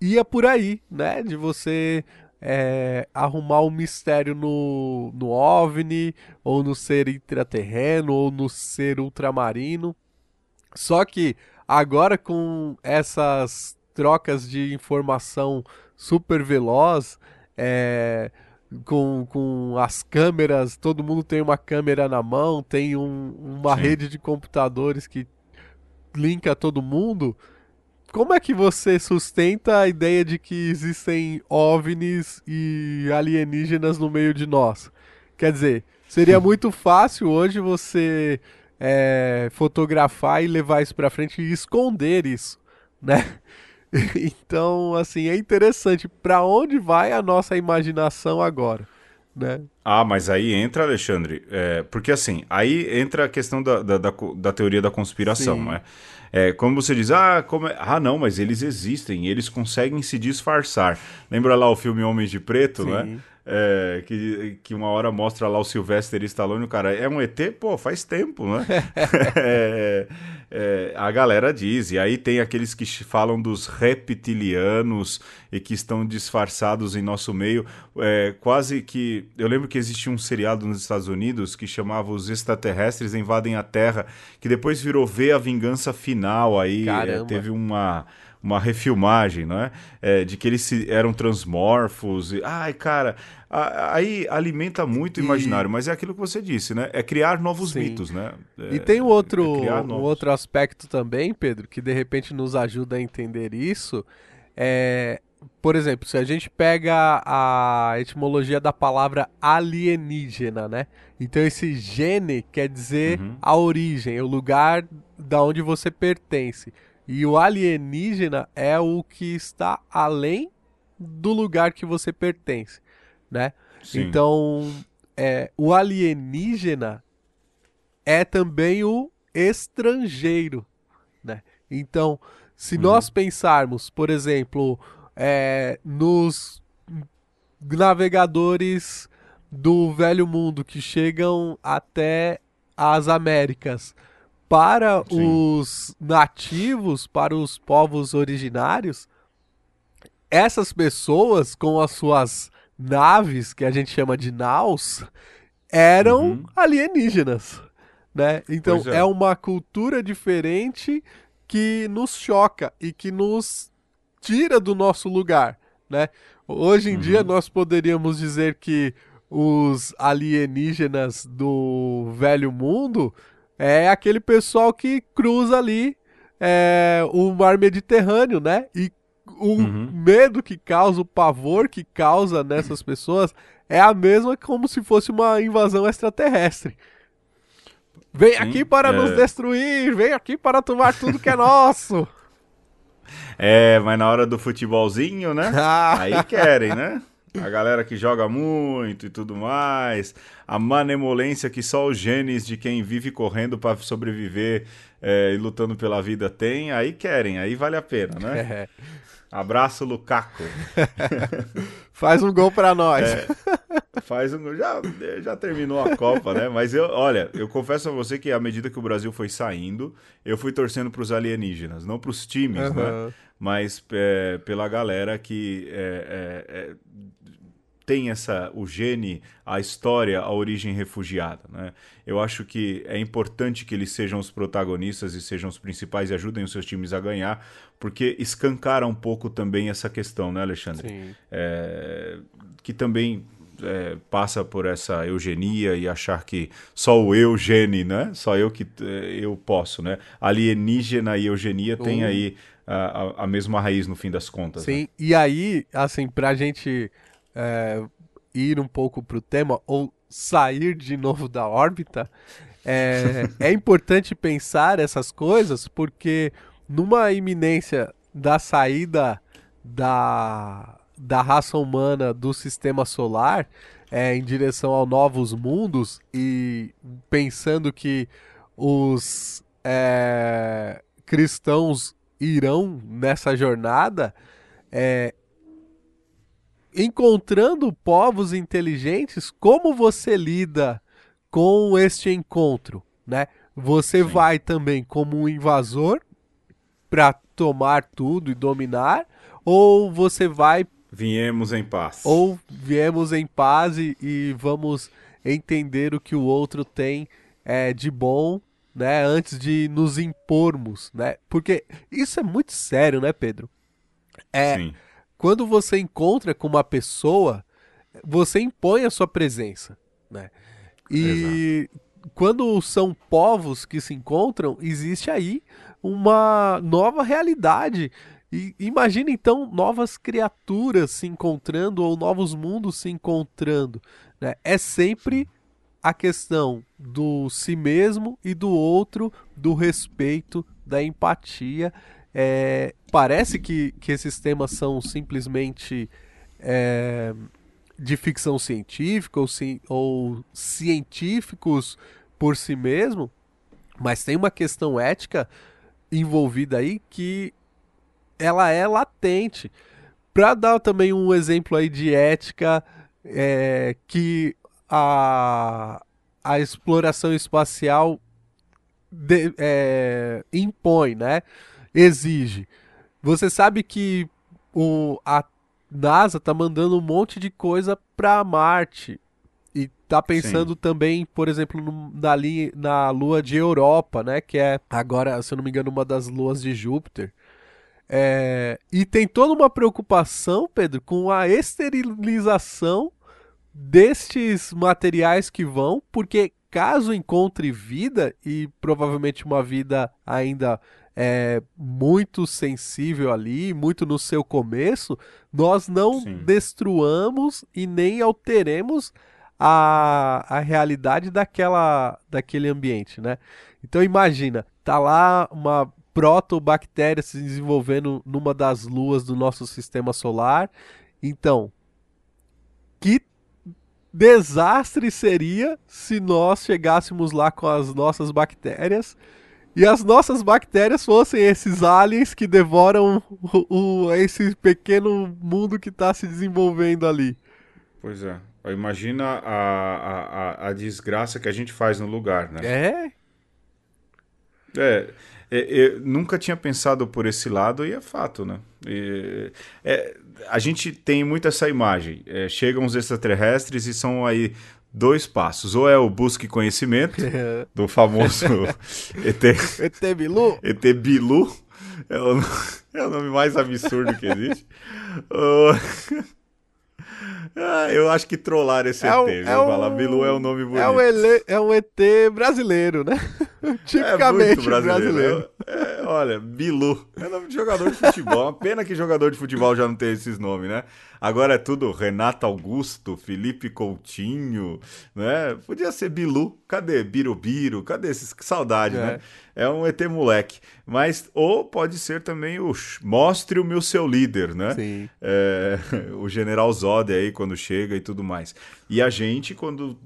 ia por aí, né? De você é, arrumar um mistério no, no OVNI, ou no ser intraterreno, ou no ser ultramarino. Só que agora com essas trocas de informação super veloz, é, com, com as câmeras, todo mundo tem uma câmera na mão, tem um- uma Sim. rede de computadores que linka todo mundo. Como é que você sustenta a ideia de que existem OVNIs e alienígenas no meio de nós? Quer dizer, seria muito fácil hoje você é, fotografar e levar isso pra frente e esconder isso, né? então, assim, é interessante para onde vai a nossa imaginação agora, né? Ah, mas aí entra, Alexandre, é, porque assim, aí entra a questão da, da, da, da teoria da conspiração, Sim. né? É, como você diz, ah, como é... ah, não, mas eles existem, eles conseguem se disfarçar. Lembra lá o filme Homens de Preto, Sim. né? É, que, que uma hora mostra lá o Sylvester Stallone, o cara é um ET? Pô, faz tempo, né? é, é, a galera diz, e aí tem aqueles que falam dos reptilianos e que estão disfarçados em nosso meio, é, quase que... Eu lembro que existia um seriado nos Estados Unidos que chamava Os Extraterrestres Invadem a Terra, que depois virou Ver a Vingança Final, aí é, teve uma uma refilmagem, não é? é de que eles eram transmorfos. E, ai, cara, a, aí alimenta muito o imaginário, mas é aquilo que você disse, né? É criar novos Sim. mitos, né? É, e tem um outro, é um outro aspecto também, Pedro, que de repente nos ajuda a entender isso. É, por exemplo, se a gente pega a etimologia da palavra alienígena, né? Então esse gene quer dizer uhum. a origem, o lugar da onde você pertence. E o alienígena é o que está além do lugar que você pertence, né? Sim. Então, é, o alienígena é também o estrangeiro, né? Então, se uhum. nós pensarmos, por exemplo, é, nos navegadores do velho mundo que chegam até as Américas, para Sim. os nativos, para os povos originários, essas pessoas com as suas naves, que a gente chama de naus, eram uhum. alienígenas, né? Então é. é uma cultura diferente que nos choca e que nos tira do nosso lugar, né? Hoje em uhum. dia nós poderíamos dizer que os alienígenas do velho mundo é aquele pessoal que cruza ali é, o mar Mediterrâneo, né? E o uhum. medo que causa, o pavor que causa nessas pessoas é a mesma como se fosse uma invasão extraterrestre. Vem Sim, aqui para é... nos destruir, vem aqui para tomar tudo que é nosso. É, mas na hora do futebolzinho, né? Aí querem, né? A galera que joga muito e tudo mais, a manemolência que só os genes de quem vive correndo para sobreviver é, e lutando pela vida tem, aí querem, aí vale a pena, né? É. Abraço, Lukaku. faz um gol para nós. É, faz um gol. Já, já terminou a Copa, né? Mas eu, olha, eu confesso a você que à medida que o Brasil foi saindo, eu fui torcendo para os alienígenas, não para os times, uhum. né? Mas é, pela galera que é, tem essa o gene, a história, a origem refugiada. Né? Eu acho que é importante que eles sejam os protagonistas e sejam os principais e ajudem os seus times a ganhar, porque escancara um pouco também essa questão, né, Alexandre? É, que também é, passa por essa eugenia e achar que só o eugene, né? Só eu que é, eu posso, né? Alienígena e eugenia uhum. tem aí a, a, mesma raiz no fim das contas. Sim, né? e aí, assim, pra gente é, ir um pouco para o tema ou sair de novo da órbita, é, é importante pensar essas coisas porque numa iminência da saída da, da raça humana do sistema solar é, em direção a novos mundos e pensando que os é, cristãos irão nessa jornada, é, encontrando povos inteligentes, como você lida com este encontro, né? Você Sim. vai também como um invasor para tomar tudo e dominar, ou você vai viemos em paz. Ou viemos em paz e, e vamos entender o que o outro tem é, de bom, né? Antes de nos impormos, né? Porque isso é muito sério, né, Pedro? É, Sim quando você encontra com uma pessoa, você impõe a sua presença, né? E Exato. quando são povos que se encontram, existe aí uma nova realidade. E imagina então novas criaturas se encontrando ou novos mundos se encontrando. Né? É sempre a questão do si mesmo e do outro, do respeito, da empatia é, parece que, que esses temas são simplesmente é, de ficção científica ou, ou científicos por si mesmo, mas tem uma questão ética envolvida aí que ela é latente. Para dar também um exemplo aí de ética é, que a, a exploração espacial de, é, impõe, né? Exige. Você sabe que o, a NASA tá mandando um monte de coisa para Marte e tá pensando Sim. também, por exemplo, no, na, linha, na lua de Europa, né? Que é agora, se eu não me engano, uma das luas de Júpiter. É, e tem toda uma preocupação, Pedro, com a esterilização destes materiais que vão, porque caso encontre vida, e provavelmente uma vida ainda é, muito sensível ali, muito no seu começo, nós não Sim. destruamos e nem alteremos a, a realidade daquela, daquele ambiente, né? Então imagina, tá lá uma protobactéria se desenvolvendo numa das luas do nosso sistema solar. Então, que desastre seria se nós chegássemos lá com as nossas bactérias e as nossas bactérias fossem esses aliens que devoram o, o esse pequeno mundo que está se desenvolvendo ali. Pois é. Imagina a, a, a desgraça que a gente faz no lugar, né? É. É. É, eu nunca tinha pensado por esse lado e é fato, né? E, é, a gente tem muito essa imagem. É, chegam os extraterrestres e são aí dois passos. Ou é o busque conhecimento, do famoso ET... ET Bilu. ET Bilu. É o, é o nome mais absurdo que existe. Ou... Ah, eu acho que trollaram esse é ET, viu? É Falar Bilu é um nome bonito. É um, ele... é um ET brasileiro, né? Tipicamente é brasileiro. brasileiro. É, é, olha, Bilu. É nome de jogador de futebol. Uma pena que jogador de futebol já não tem esses nomes, né? Agora é tudo Renato Augusto, Felipe Coutinho, né? Podia ser Bilu. Cadê Birubiru? Cadê esses? Que saudade, né? é. né? É um ET moleque. Mas, ou pode ser também o Mostre o meu seu líder, né? Sim. É, o General Zod aí quando chega e tudo mais. E a gente, quando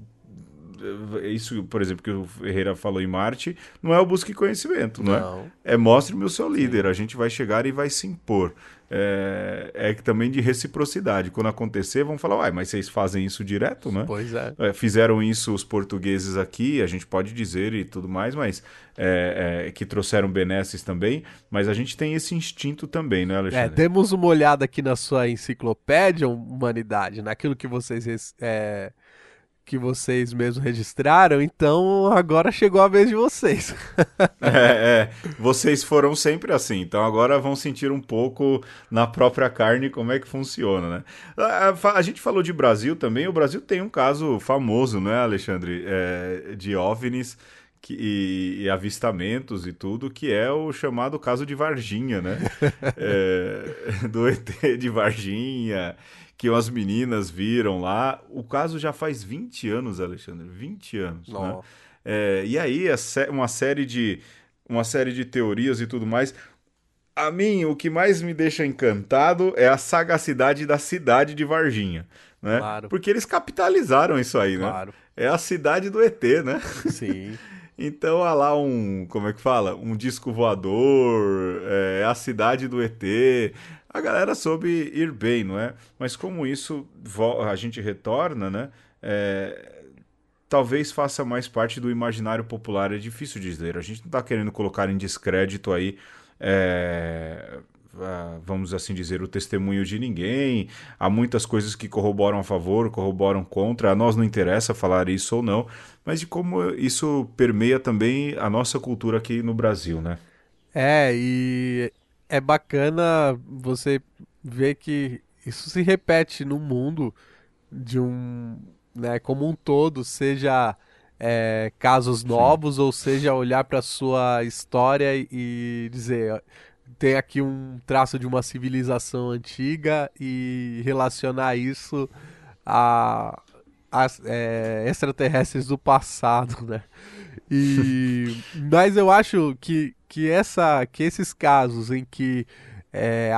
isso, por exemplo, que o Ferreira falou em Marte, não é o busque conhecimento, não, é? não. é? É mostre-me o seu líder. Sim. A gente vai chegar e vai se impor é, é também de reciprocidade. Quando acontecer, vão falar, uai, mas vocês fazem isso direto, né? Pois é. é fizeram isso os portugueses aqui, a gente pode dizer e tudo mais, mas é, é, que trouxeram benesses também, mas a gente tem esse instinto também, né, Alexandre? É, demos uma olhada aqui na sua enciclopédia Humanidade, naquilo que vocês é, que vocês mesmos registraram, então agora chegou a vez de vocês. é, é, vocês foram sempre assim, então agora vão sentir um pouco na própria carne como é que funciona, né? A, a, a gente falou de Brasil também, o Brasil tem um caso famoso, não é, Alexandre, é, de OVNIs que, e, e, avistamentos e tudo, que é o chamado caso de Varginha, né? é, do ET de Varginha que umas meninas viram lá. O caso já faz 20 anos, Alexandre, 20 anos, né? É, e aí, é uma série de uma série de teorias e tudo mais. A mim, o que mais me deixa encantado é a sagacidade da cidade de Varginha, né? Claro. Porque eles capitalizaram isso aí, né? Claro. É a cidade do ET, né? Sim. Então, há lá um, como é que fala? Um disco voador, é a cidade do ET, a galera soube ir bem, não é? Mas como isso a gente retorna, né? É, talvez faça mais parte do imaginário popular, é difícil dizer. A gente não está querendo colocar em descrédito aí. É, vamos assim dizer, o testemunho de ninguém. Há muitas coisas que corroboram a favor, corroboram contra. A nós não interessa falar isso ou não, mas de como isso permeia também a nossa cultura aqui no Brasil, né? É, e é bacana você ver que isso se repete no mundo de um, né, como um todo, seja é, casos novos Sim. ou seja olhar para sua história e dizer tem aqui um traço de uma civilização antiga e relacionar isso a, a é, extraterrestres do passado, né? E mas eu acho que que, essa, que esses casos em que é,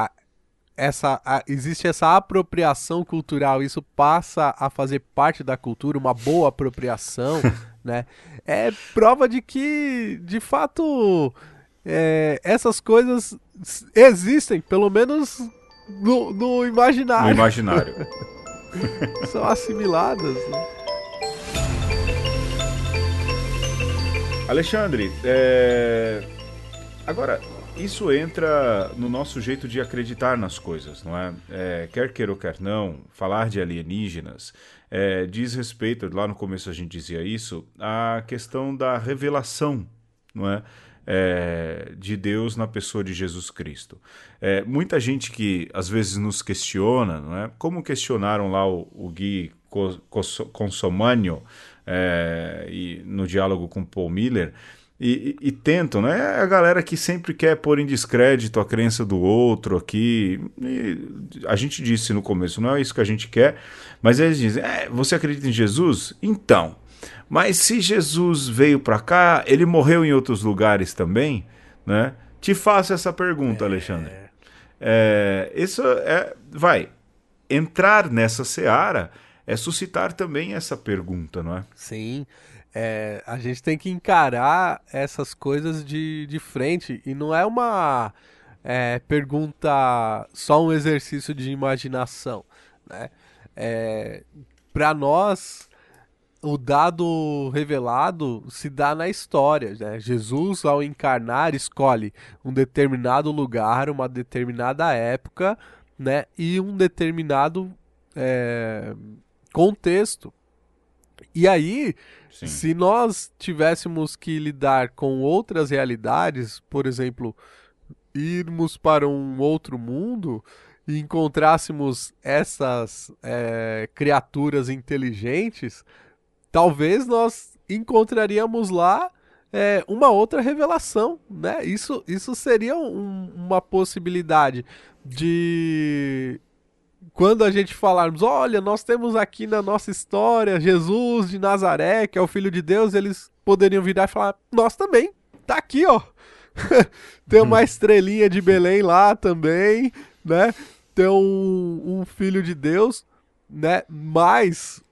essa, a, existe essa apropriação cultural, isso passa a fazer parte da cultura, uma boa apropriação, né? É prova de que, de fato, é, essas coisas existem, pelo menos no, no imaginário. No imaginário. São assimiladas. Né? Alexandre, é... agora isso entra no nosso jeito de acreditar nas coisas, não é? é quer queira ou quer não, falar de alienígenas é, diz respeito, lá no começo a gente dizia isso, à questão da revelação, não é? É, de Deus na pessoa de Jesus Cristo. É, muita gente que às vezes nos questiona, não é? como questionaram lá o, o Gui Consomanio é, no diálogo com Paul Miller, e, e, e, tentam, né? É a galera que sempre quer pôr em descrédito a crença do outro aqui. a gente disse no começo, não é isso que a gente quer, mas eles dizem: é, você acredita em Jesus? Então. Mas se Jesus veio para cá, ele morreu em outros lugares também, né? Te faço essa pergunta, é... Alexandre. É, isso é, vai entrar nessa seara é suscitar também essa pergunta, não é? Sim é, a gente tem que encarar essas coisas de, de frente e não é uma é, pergunta só um exercício de imaginação, né? É, Para nós o dado revelado se dá na história. Né? Jesus, ao encarnar, escolhe um determinado lugar, uma determinada época né? e um determinado é, contexto. E aí, Sim. Se nós tivéssemos que lidar com outras realidades, por exemplo, irmos para um outro mundo e encontrássemos essas é, criaturas inteligentes, talvez nós encontraríamos lá é, uma outra revelação, né? Isso, isso seria um, uma possibilidade de quando a gente falarmos, olha, nós temos aqui na nossa história Jesus de Nazaré, que é o Filho de Deus, eles poderiam virar e falar, nós também, tá aqui, ó. Tem uma estrelinha de Belém lá também, né? Tem um, um Filho de Deus, né? Mas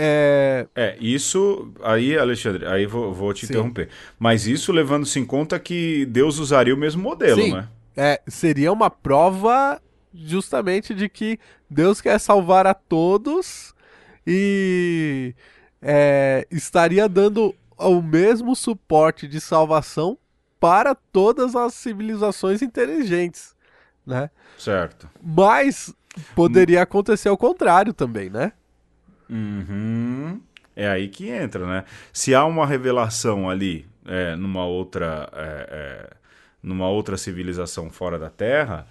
é... é, isso aí, Alexandre, aí vou, vou te Sim. interromper. Mas isso levando-se em conta que Deus usaria o mesmo modelo, Sim. né? É, seria uma prova justamente de que Deus quer salvar a todos e é, estaria dando o mesmo suporte de salvação para todas as civilizações inteligentes, né? Certo. Mas poderia acontecer ao contrário também, né? Uhum. É aí que entra, né? Se há uma revelação ali é, numa outra é, é, numa outra civilização fora da Terra,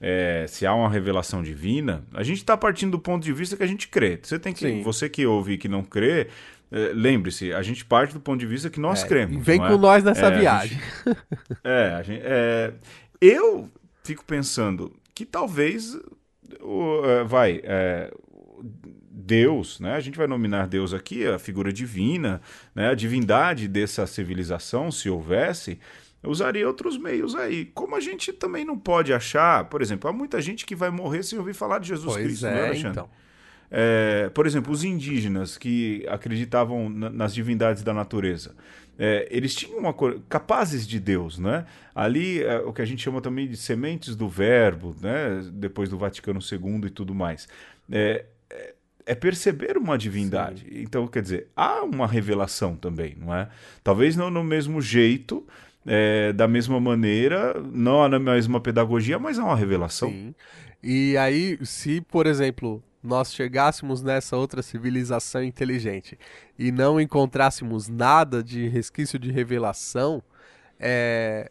é, se há uma revelação divina, a gente está partindo do ponto de vista que a gente crê. Você tem que, Sim. você que ouve e que não crê, é, lembre-se, a gente parte do ponto de vista que nós é, cremos. Vem com é? nós nessa é, viagem. Gente, é, gente, é, eu fico pensando que talvez o, vai Deus, né? A gente vai nominar Deus aqui, a figura divina, né? A divindade dessa civilização, se houvesse, eu usaria outros meios aí. Como a gente também não pode achar, por exemplo, há muita gente que vai morrer sem ouvir falar de Jesus pois Cristo, é, né, Alexandre? Então. É, por exemplo, os indígenas que acreditavam nas divindades da natureza. É, eles tinham uma cor... capazes de Deus, né? Ali é, o que a gente chama também de sementes do Verbo, né? Depois do Vaticano II e tudo mais. É, é, é perceber uma divindade. Sim. Então, quer dizer, há uma revelação também, não é? Talvez não no mesmo jeito, é, da mesma maneira, não na mesma pedagogia, mas é uma revelação. Sim. E aí, se, por exemplo, nós chegássemos nessa outra civilização inteligente e não encontrássemos nada de resquício de revelação, é,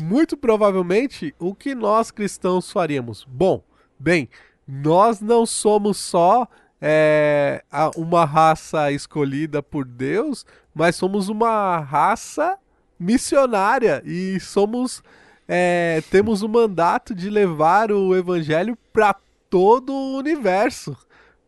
muito provavelmente o que nós cristãos faríamos? Bom, bem, nós não somos só é, uma raça escolhida por Deus, mas somos uma raça missionária e somos é, temos o mandato de levar o evangelho para todo o universo,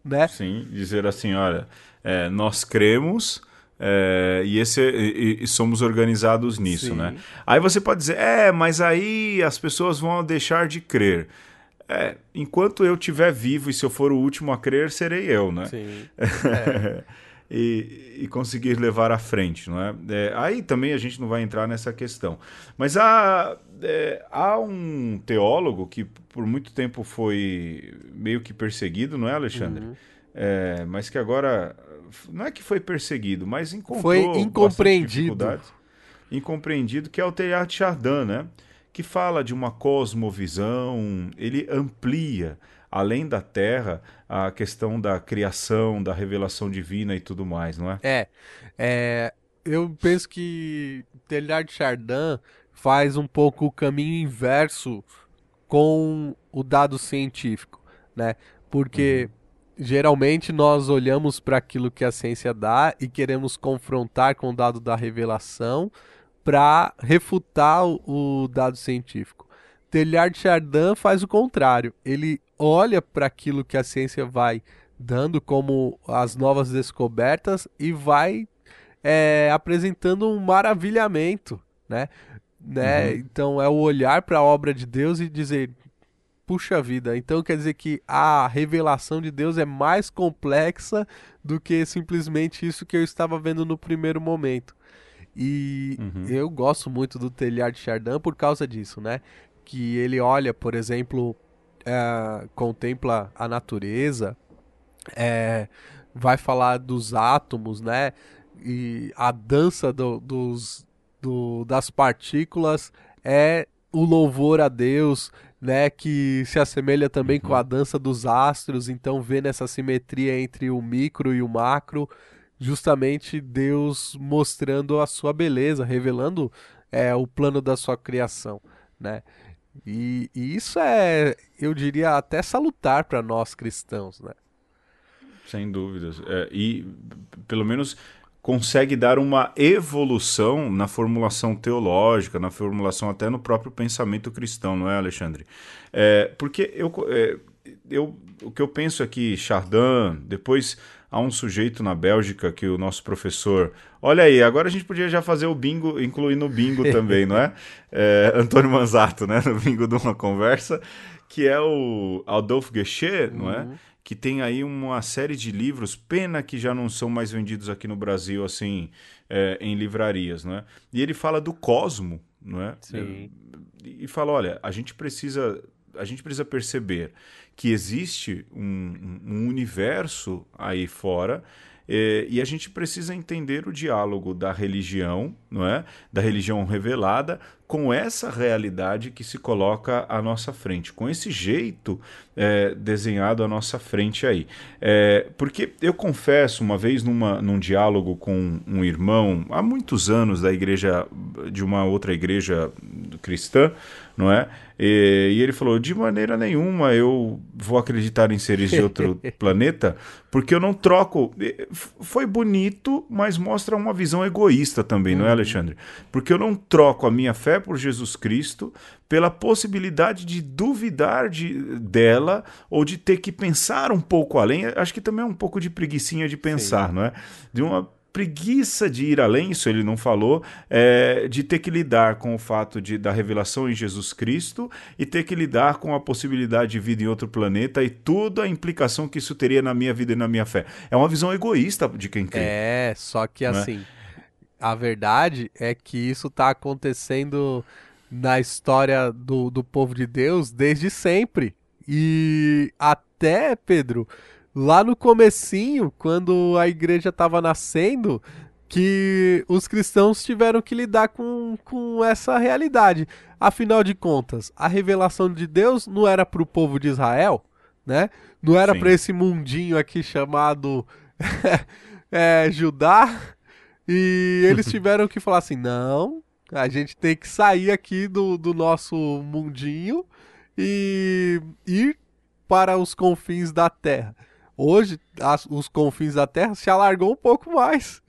né? Sim, dizer assim, olha, é, nós cremos É, e, esse, e, e, somos organizados nisso, Sim. né? Aí você pode dizer, é, mas aí as pessoas vão deixar de crer. É, enquanto eu estiver vivo e se eu for o último a crer, serei eu, né? Sim. E, e, conseguir levar à frente, não é? é? Aí também a gente não vai entrar nessa questão. Mas há, é, há um teólogo que por muito tempo foi meio que perseguido, não é, Alexandre? Uhum. É, mas que agora não é que foi perseguido, mas encontrou foi incompreendido. Incompreendido, que é o Teilhard Chardin, né? Que fala de uma cosmovisão, ele amplia além da Terra a questão da criação, da revelação divina e tudo mais, não é? É, é eu penso que Teilhard Chardin faz um pouco o caminho inverso com o dado científico, né? Porque uhum geralmente nós olhamos para aquilo que a ciência dá e queremos confrontar com o dado da revelação para refutar o, o, dado científico. Teilhard Chardin faz o contrário. Ele olha para aquilo que a ciência vai dando como as novas descobertas e vai é, apresentando um maravilhamento, né? né? Uhum. Então é o olhar para a obra de Deus e dizer puxa vida, então quer dizer que a revelação de Deus é mais complexa do que simplesmente isso que eu estava vendo no primeiro momento. E uhum. eu gosto muito do Telhar de Chardin por causa disso, né? Que ele olha, por exemplo, é, contempla a natureza, é, vai falar dos átomos, né? E a dança do, dos, do, das partículas é o louvor a Deus, né, que se assemelha também uhum. com a dança dos astros, então vê nessa simetria entre o micro e o macro, justamente Deus mostrando a sua beleza, revelando é, o plano da sua criação, né? E, e isso é, eu diria, até salutar para nós cristãos, né? Sem dúvidas. É, e pelo menos consegue dar uma evolução na formulação teológica, na formulação até no próprio pensamento cristão, não é, Alexandre? É, porque eu, é, eu, o que eu penso aqui, Chardin, depois há um sujeito na Bélgica que o nosso professor. Olha aí, agora a gente podia já fazer o bingo, incluir no bingo também, não é? é? Antônio Manzato, né? No bingo de uma conversa, que é o Adolfo Guechet, não é? Uhum que tem aí uma série de livros, pena que já não são mais vendidos aqui no Brasil, assim, é, em livrarias, né? E ele fala do cosmo, não é? Sim. E fala, olha, a gente precisa, a gente precisa perceber que existe um, um universo aí fora é, e a gente precisa entender o diálogo da religião, não é? Da religião revelada com essa realidade que se coloca à nossa frente, com esse jeito é, desenhado à nossa frente aí. É, porque eu confesso, uma vez numa, num diálogo com um irmão, há muitos anos da igreja, de uma outra igreja cristã, não é? E, e, ele falou: de maneira nenhuma eu vou acreditar em seres de outro planeta, porque eu não troco. Foi bonito, mas mostra uma visão egoísta também, uhum. não é, uhum. Alexandre? Porque eu não troco a minha fé por Jesus Cristo pela possibilidade de duvidar de, dela ou de ter que pensar um pouco além. Acho que também é um pouco de preguiçinha de pensar, Sim. não é? De uma preguiça de ir além, isso ele não falou, é, de ter que lidar com o fato de, da revelação em Jesus Cristo e ter que lidar com a possibilidade de vida em outro planeta e toda a implicação que isso teria na minha vida e na minha fé. É uma visão egoísta de quem crê. É, só que é? assim, a verdade é que isso está acontecendo na história do, do povo de Deus desde sempre. E até, Pedro, lá no comecinho, quando a igreja estava nascendo, que os cristãos tiveram que lidar com, com essa realidade. Afinal de contas, a revelação de Deus não era para o povo de Israel, né? Não era para esse mundinho aqui chamado é, Judá. E eles tiveram que falar assim: não, a gente tem que sair aqui do, do nosso mundinho e ir para os confins da terra. Hoje, as, os confins da Terra se alargou um pouco mais.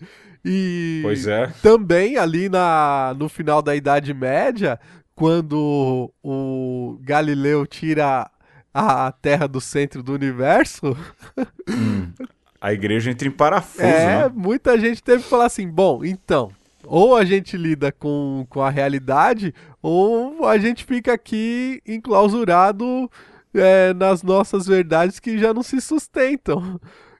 E pois é. também ali na, no final da Idade Média, quando o Galileu tira a Terra do centro do universo, hum. a igreja entra em parafuso, É, né? muita gente teve que falar assim, bom, então, ou a gente lida com, com a realidade, ou a gente fica aqui enclausurado é, nas nossas verdades que já não se sustentam.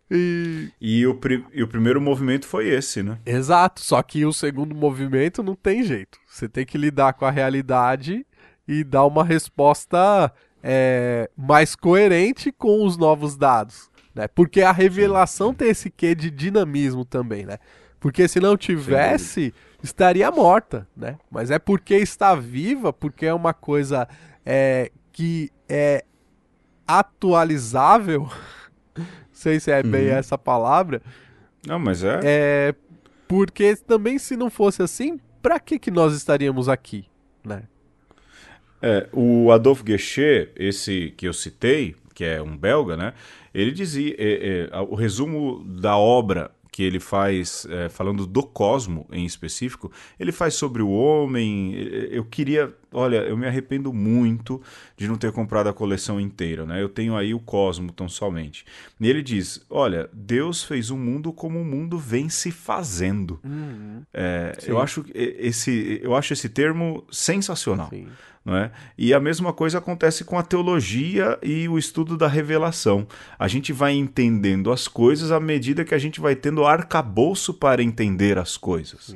E... E, o e o primeiro movimento foi esse, né? Exato, só que o segundo movimento não tem jeito. Você tem que lidar com a realidade e dar uma resposta é, mais coerente com os novos dados. Né? Porque a revelação tem esse quê de dinamismo também, né? Porque se não tivesse, estaria morta, né? Mas é porque está viva, porque é uma coisa é, que é atualizável. Não sei se é bem Uhum. essa palavra. Não, mas é. É porque também se não fosse assim, pra que que nós estaríamos aqui, né? É, o Adolf Guechet, esse que eu citei, que é um belga, né? Ele dizia, é, é, o resumo da obra que ele faz, é, falando do cosmo em específico, ele faz sobre o homem. é, Eu queria, olha, eu me arrependo muito de não ter comprado a coleção inteira, né? Eu tenho aí o Cosmo tão somente. E ele diz, olha, Deus fez o mundo como o mundo vem se fazendo. É, Sim. eu acho esse, eu acho esse termo sensacional Sim. É? E a mesma coisa acontece com a teologia e o estudo da revelação. A gente vai entendendo as coisas à medida que a gente vai tendo arcabouço para entender as coisas.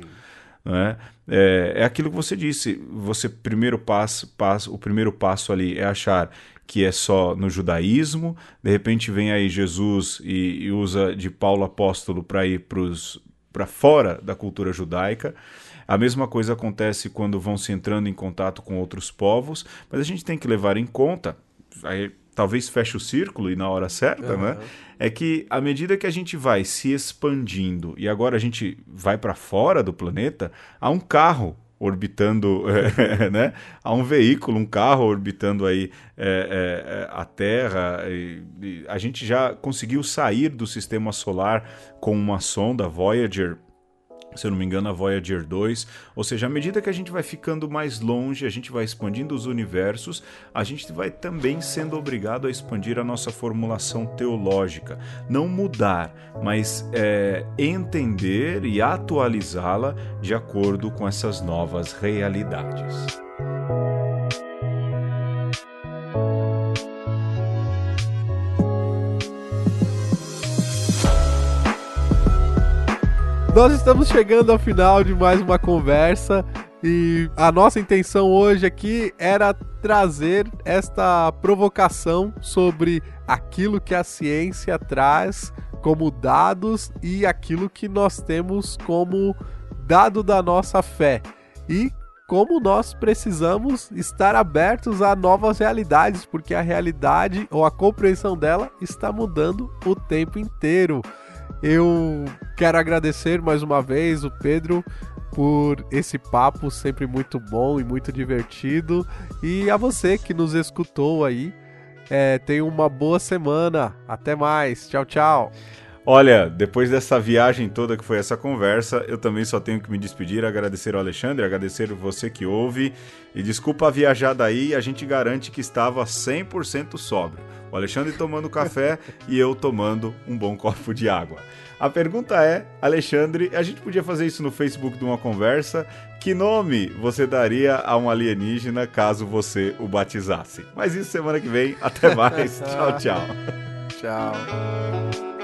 É? É, é aquilo que você disse. Você primeiro passo, passo, o primeiro passo ali é achar que é só no judaísmo. De repente vem aí Jesus e, e usa de Paulo apóstolo para ir para fora da cultura judaica. A mesma coisa acontece quando vão se entrando em contato com outros povos, mas a gente tem que levar em conta, aí talvez feche o círculo e na hora certa, né? É que à medida que a gente vai se expandindo e agora a gente vai para fora do planeta, há um carro orbitando, né? Há um veículo, um carro orbitando aí é, é, é, a Terra. E, e a gente já conseguiu sair do sistema solar com uma sonda Voyager se eu não me engano, a Voyager 2. Ou seja, à medida que a gente vai ficando mais longe, a gente vai expandindo os universos, a gente vai também sendo obrigado a expandir a nossa formulação teológica. Não mudar, mas é, entender e atualizá-la de acordo com essas novas realidades. Nós estamos chegando ao final de mais uma conversa e a nossa intenção hoje aqui era trazer esta provocação sobre aquilo que a ciência traz como dados e aquilo que nós temos como dado da nossa fé e como nós precisamos estar abertos a novas realidades, porque a realidade ou a compreensão dela está mudando o tempo inteiro. Eu quero agradecer mais uma vez o Pedro por esse papo sempre muito bom e muito divertido. E a você que nos escutou aí, é, tenha uma boa semana. Até mais. Tchau, tchau. Olha, depois dessa viagem toda que foi essa conversa, eu também só tenho que me despedir, agradecer ao Alexandre, agradecer você que ouve. E desculpa a viajada aí, a gente garante que estava 100% sóbrio. O Alexandre tomando café e eu tomando um bom copo de água. A pergunta é, Alexandre, a gente podia fazer isso no Facebook de uma conversa. Que nome você daria a um alienígena caso você o batizasse? Mas isso semana que vem. Até mais. tchau, tchau. Tchau.